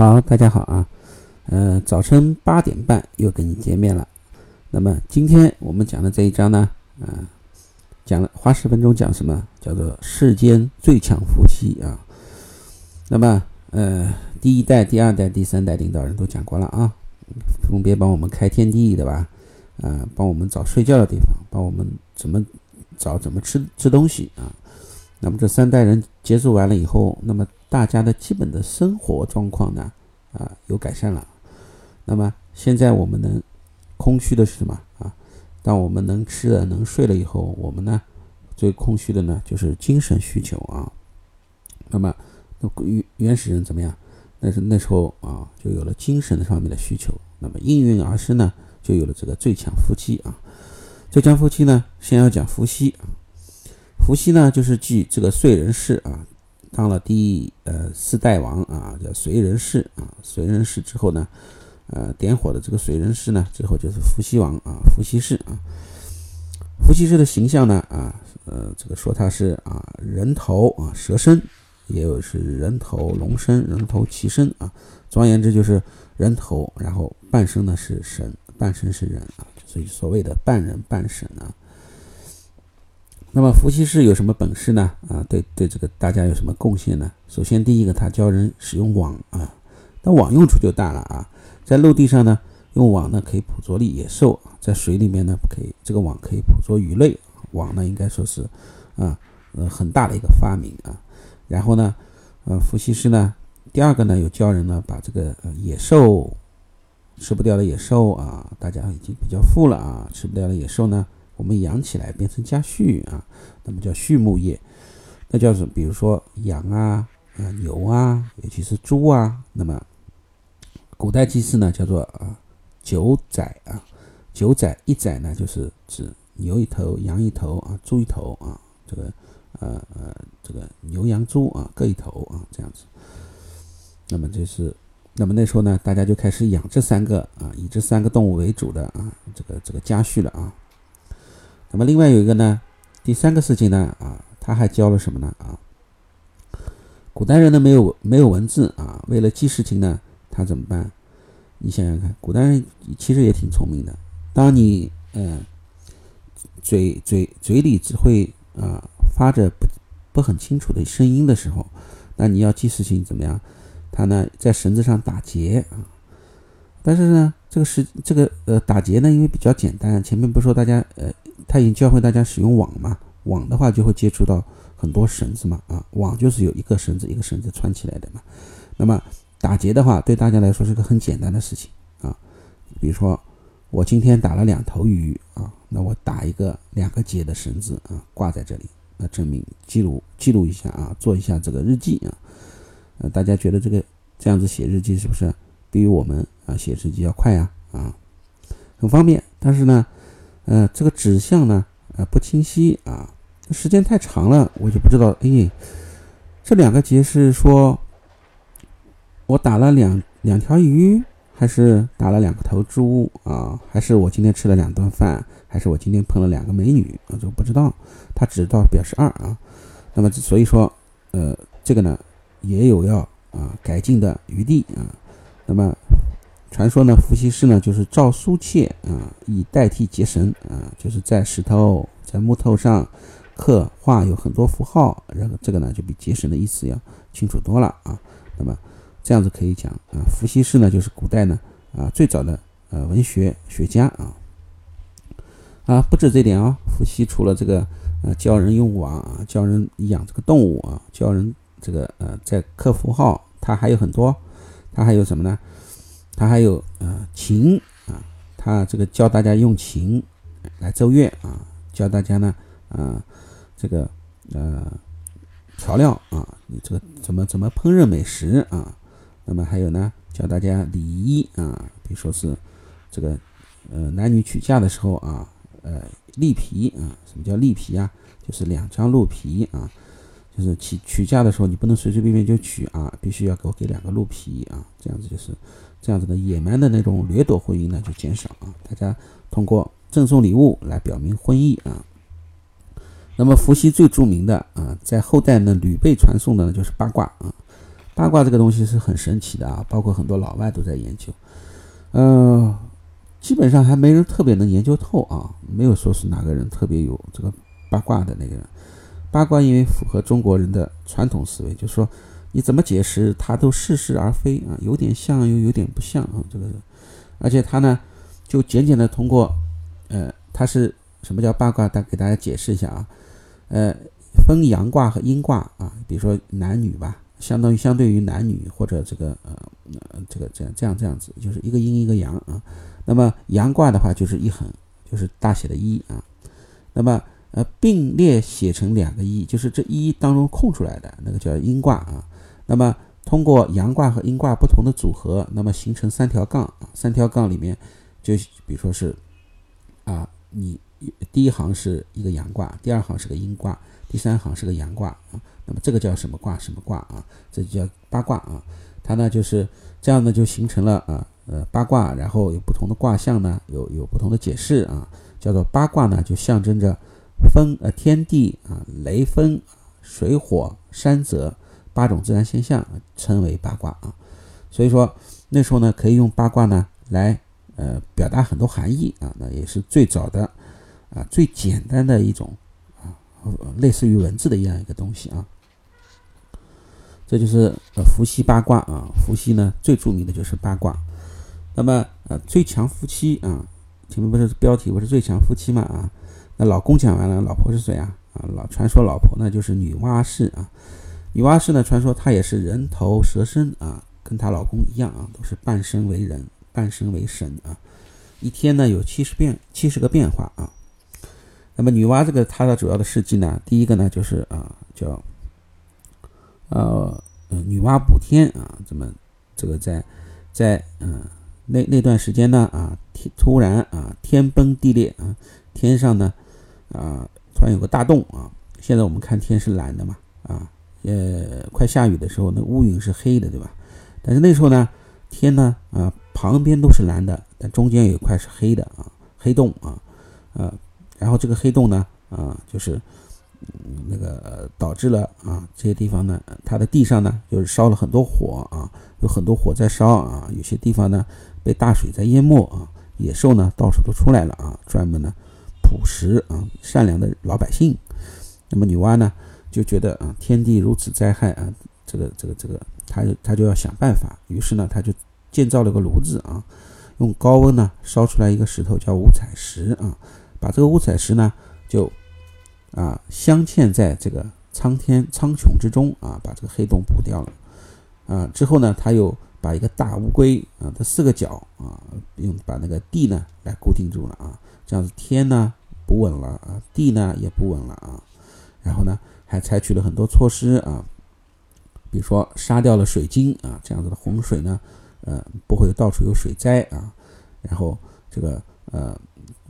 好，大家好啊，呃，早晨八点半又跟你见面了。那么今天我们讲的这一章呢，啊，讲了花十分钟讲什么？叫做世间最强夫妻啊。那么呃，第一代、第二代、第三代领导人都讲过了啊，分别帮我们开天地对吧？啊，帮我们找睡觉的地方，帮我们怎么找怎么吃吃东西啊。那么这三代人结束完了以后，那么大家的基本的生活状况呢，啊，有改善了。那么现在我们能空虚的是什么啊？当我们能吃了、能睡了以后，我们呢最空虚的呢就是精神需求啊。那么那原原始人怎么样？那是那时候啊，就有了精神上面的需求。那么应运而生呢，就有了这个最强夫妻啊。最强夫妻呢，先要讲伏羲。伏羲呢，就是继这个燧人氏啊，当了第呃四代王啊，叫燧人氏啊。燧人氏之后呢，呃，点火的这个燧人氏呢，之后就是伏羲王啊，伏羲氏啊。伏羲氏的形象呢，啊，呃，这个说他是啊人头啊蛇身，也有是人头龙身、人头骑身啊。总而言之，就是人头，然后半身呢是神，半身是人啊，所以所谓的半人半神啊。那么伏羲氏有什么本事呢？啊，对对，这个大家有什么贡献呢？首先，第一个，他教人使用网啊，那网用处就大了啊。在陆地上呢，用网呢可以捕捉猎野兽；在水里面呢，可以这个网可以捕捉鱼类。网呢，应该说是啊，呃，很大的一个发明啊。然后呢，呃，伏羲氏呢，第二个呢，有教人呢把这个野兽吃不掉的野兽啊，大家已经比较富了啊，吃不掉的野兽呢。我们养起来变成家畜啊，那么叫畜牧业，那叫什？比如说羊啊、啊牛啊，尤其是猪啊。那么古代祭祀呢，叫做啊九宰啊，九宰一宰呢，就是指牛一头、羊一头啊、猪一头啊，这个呃呃这个牛羊猪啊各一头啊这样子。那么这是，那么那时候呢，大家就开始养这三个啊，以这三个动物为主的啊这个这个家畜了啊。那么另外有一个呢，第三个事情呢，啊，他还教了什么呢？啊，古代人呢没有没有文字啊，为了记事情呢，他怎么办？你想想看，古代人其实也挺聪明的。当你嗯，嘴嘴嘴里只会啊发着不不很清楚的声音的时候，那你要记事情怎么样？他呢在绳子上打结啊，但是呢，这个是这个呃打结呢，因为比较简单，前面不是说大家呃。他已经教会大家使用网嘛，网的话就会接触到很多绳子嘛，啊，网就是有一个绳子一个绳子穿起来的嘛。那么打结的话，对大家来说是个很简单的事情啊。比如说我今天打了两头鱼啊，那我打一个两个结的绳子啊，挂在这里，那证明记录记录一下啊，做一下这个日记啊。呃，大家觉得这个这样子写日记是不是比我们啊写日记要快呀？啊，很方便，但是呢。呃，这个指向呢，呃，不清晰啊，时间太长了，我就不知道。哎，这两个结是说，我打了两两条鱼，还是打了两个头猪啊？还是我今天吃了两顿饭？还是我今天碰了两个美女？我就不知道。它只到表示二啊。那么所以说，呃，这个呢，也有要啊改进的余地啊。那么。传说呢，伏羲氏呢就是造苏切啊，以代替结绳啊，就是在石头、在木头上刻画有很多符号，然后这个呢就比结绳的意思要清楚多了啊。那么这样子可以讲啊，伏羲氏呢就是古代呢啊最早的呃文学学家啊啊，不止这点啊，伏羲除了这个呃教人用网啊，教人养这个动物啊，教人这个呃在刻符号，他还有很多，他还有什么呢？他还有呃琴啊，他这个教大家用琴来奏乐啊，教大家呢啊这个呃调料啊，你这个怎么怎么烹饪美食啊，那么还有呢教大家礼仪啊，比如说是这个呃男女娶嫁的时候啊，呃立皮啊，什么叫立皮啊？就是两张鹿皮啊，就是娶娶嫁的时候你不能随随便便就娶啊，必须要给我给两个鹿皮啊，这样子就是。这样子的野蛮的那种掠夺婚姻呢就减少啊，大家通过赠送礼物来表明婚意啊。那么伏羲最著名的啊，在后代呢屡被传颂的呢就是八卦啊。八卦这个东西是很神奇的啊，包括很多老外都在研究，呃，基本上还没人特别能研究透啊，没有说是哪个人特别有这个八卦的那个人。八卦因为符合中国人的传统思维，就是说你怎么解释它都似是而非啊，有点像又有点不像啊，这个，而且它呢就简简的通过，呃，它是什么叫八卦？大给大家解释一下啊，呃，分阳卦和阴卦啊，比如说男女吧。相当于相对于男女或者这个呃这个这样这样这样子，就是一个阴一个阳啊。那么阳卦的话就是一横，就是大写的一啊。那么呃并列写成两个一，就是这一当中空出来的那个叫阴卦啊。那么通过阳卦和阴卦不同的组合，那么形成三条杠啊。三条杠里面就比如说是啊，你第一行是一个阳卦，第二行是个阴卦，第三行是个阳卦啊。那么这个叫什么卦？什么卦啊？这就叫八卦啊。它呢就是这样呢，就形成了啊呃八卦，然后有不同的卦象呢，有有不同的解释啊。叫做八卦呢，就象征着风呃天地啊雷风水火山泽八种自然现象，称为八卦啊。所以说那时候呢，可以用八卦呢来呃表达很多含义啊。那也是最早的啊最简单的一种啊类似于文字的一样一个东西啊。这就是呃伏羲八卦啊，伏羲呢最著名的就是八卦。那么呃最强夫妻啊，前面不是标题不是最强夫妻嘛啊？那老公讲完了，老婆是谁啊？啊老传说老婆呢就是女娲氏啊。女娲氏呢传说她也是人头蛇身啊，跟她老公一样啊，都是半身为人，半身为神啊。一天呢有七十变七十个变化啊。那么女娲这个她的主要的事迹呢，第一个呢就是啊叫。呃，女娲补天啊，怎么这个在在嗯那那段时间呢啊，天突然啊天崩地裂啊，天上呢啊突然有个大洞啊。现在我们看天是蓝的嘛啊，呃快下雨的时候那乌云是黑的对吧？但是那时候呢天呢啊旁边都是蓝的，但中间有一块是黑的啊黑洞啊呃，然后这个黑洞呢啊就是。嗯，那个导致了啊，这些地方呢，它的地上呢，就是烧了很多火啊，有很多火在烧啊，有些地方呢被大水在淹没啊，野兽呢到处都出来了啊，专门呢捕食啊善良的老百姓。那么女娲呢就觉得啊，天地如此灾害啊，这个这个这个，她她就要想办法，于是呢，她就建造了个炉子啊，用高温呢烧出来一个石头叫五彩石啊，把这个五彩石呢就。啊，镶嵌在这个苍天苍穹之中啊，把这个黑洞补掉了。啊，之后呢，他又把一个大乌龟啊的四个角啊，用把那个地呢来固定住了啊，这样子天呢不稳了啊，地呢也不稳了啊。然后呢，还采取了很多措施啊，比如说杀掉了水晶啊，这样子的洪水呢，呃，不会到处有水灾啊。然后这个呃。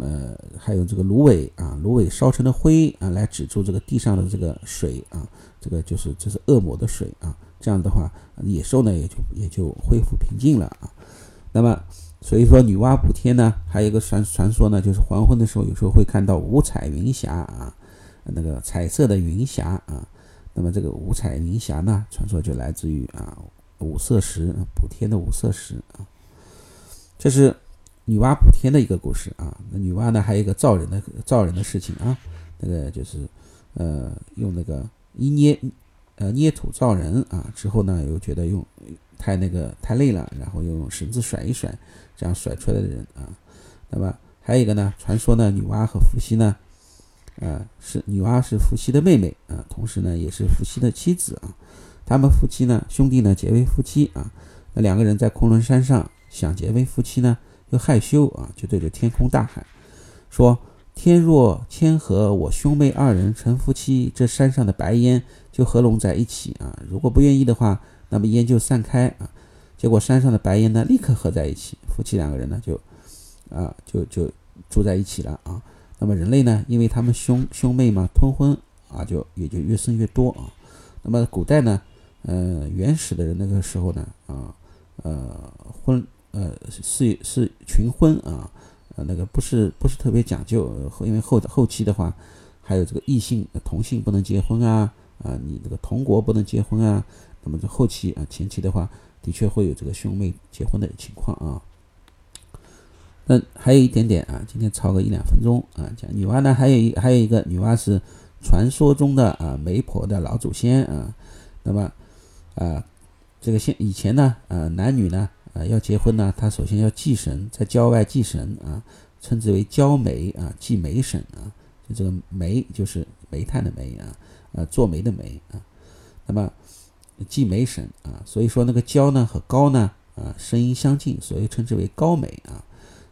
呃，还有这个芦苇啊，芦苇烧成的灰啊，来止住这个地上的这个水啊，这个就是这是恶魔的水啊，这样的话，野兽呢也就也就恢复平静了啊。那么，所以说女娲补天呢，还有一个传传说呢，就是黄昏的时候，有时候会看到五彩云霞啊，那个彩色的云霞啊。那么这个五彩云霞呢，传说就来自于啊五色石补天的五色石啊，这是。女娲补天的一个故事啊，那女娲呢还有一个造人的造人的事情啊，那个就是呃用那个一捏呃捏土造人啊，之后呢又觉得用太那个太累了，然后又用绳子甩一甩，这样甩出来的人啊。那么还有一个呢，传说呢女娲和伏羲呢，呃是女娲是伏羲的妹妹啊，同时呢也是伏羲的妻子啊，他们夫妻呢兄弟呢结为夫妻啊，那两个人在昆仑山上想结为夫妻呢。又害羞啊，就对着天空大喊，说：“天若谦和我兄妹二人成夫妻，这山上的白烟就合拢在一起啊。如果不愿意的话，那么烟就散开啊。结果山上的白烟呢，立刻合在一起，夫妻两个人呢就啊就就住在一起了啊。那么人类呢，因为他们兄兄妹嘛，通婚啊，就也就越生越多啊。那么古代呢，呃，原始的人那个时候呢，啊呃婚。呃，是是群婚啊，呃，那个不是不是特别讲究，因为后后期的话，还有这个异性同性不能结婚啊，啊，你这个同国不能结婚啊，那么这后期啊，前期的话，的确会有这个兄妹结婚的情况啊。那还有一点点啊，今天超个一两分钟啊，讲女娲呢，还有一还有一个女娲是传说中的啊媒婆的老祖先啊。那么啊，这个现以前呢，呃，男女呢，呃，要结婚呢，他首先要祭神，在郊外祭神啊，称之为交媒啊，祭媒神啊。就这个媒就是煤炭的煤啊，呃，做媒的媒啊。那么祭媒神啊，所以说那个交呢和高呢啊，声音相近，所以称之为高媒啊。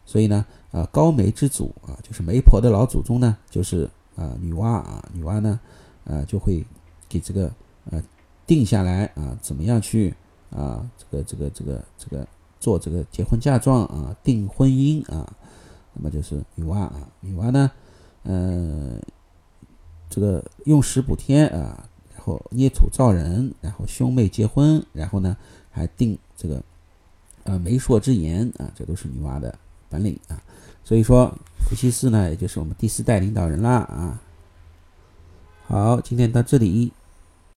所以呢，啊，高媒之祖啊，就是媒婆的老祖宗呢，就是啊，女娲啊，女娲呢，呃，就会给这个呃定下来啊，怎么样去啊，这个这个这个这个做这个结婚嫁妆啊，定婚姻啊，那么就是女娲啊，女娲呢，呃，这个用石补天啊，然后捏土造人，然后兄妹结婚，然后呢还定这个呃媒妁之言啊，这都是女娲的。本领啊，所以说伏羲氏呢，也就是我们第四代领导人啦啊。好，今天到这里。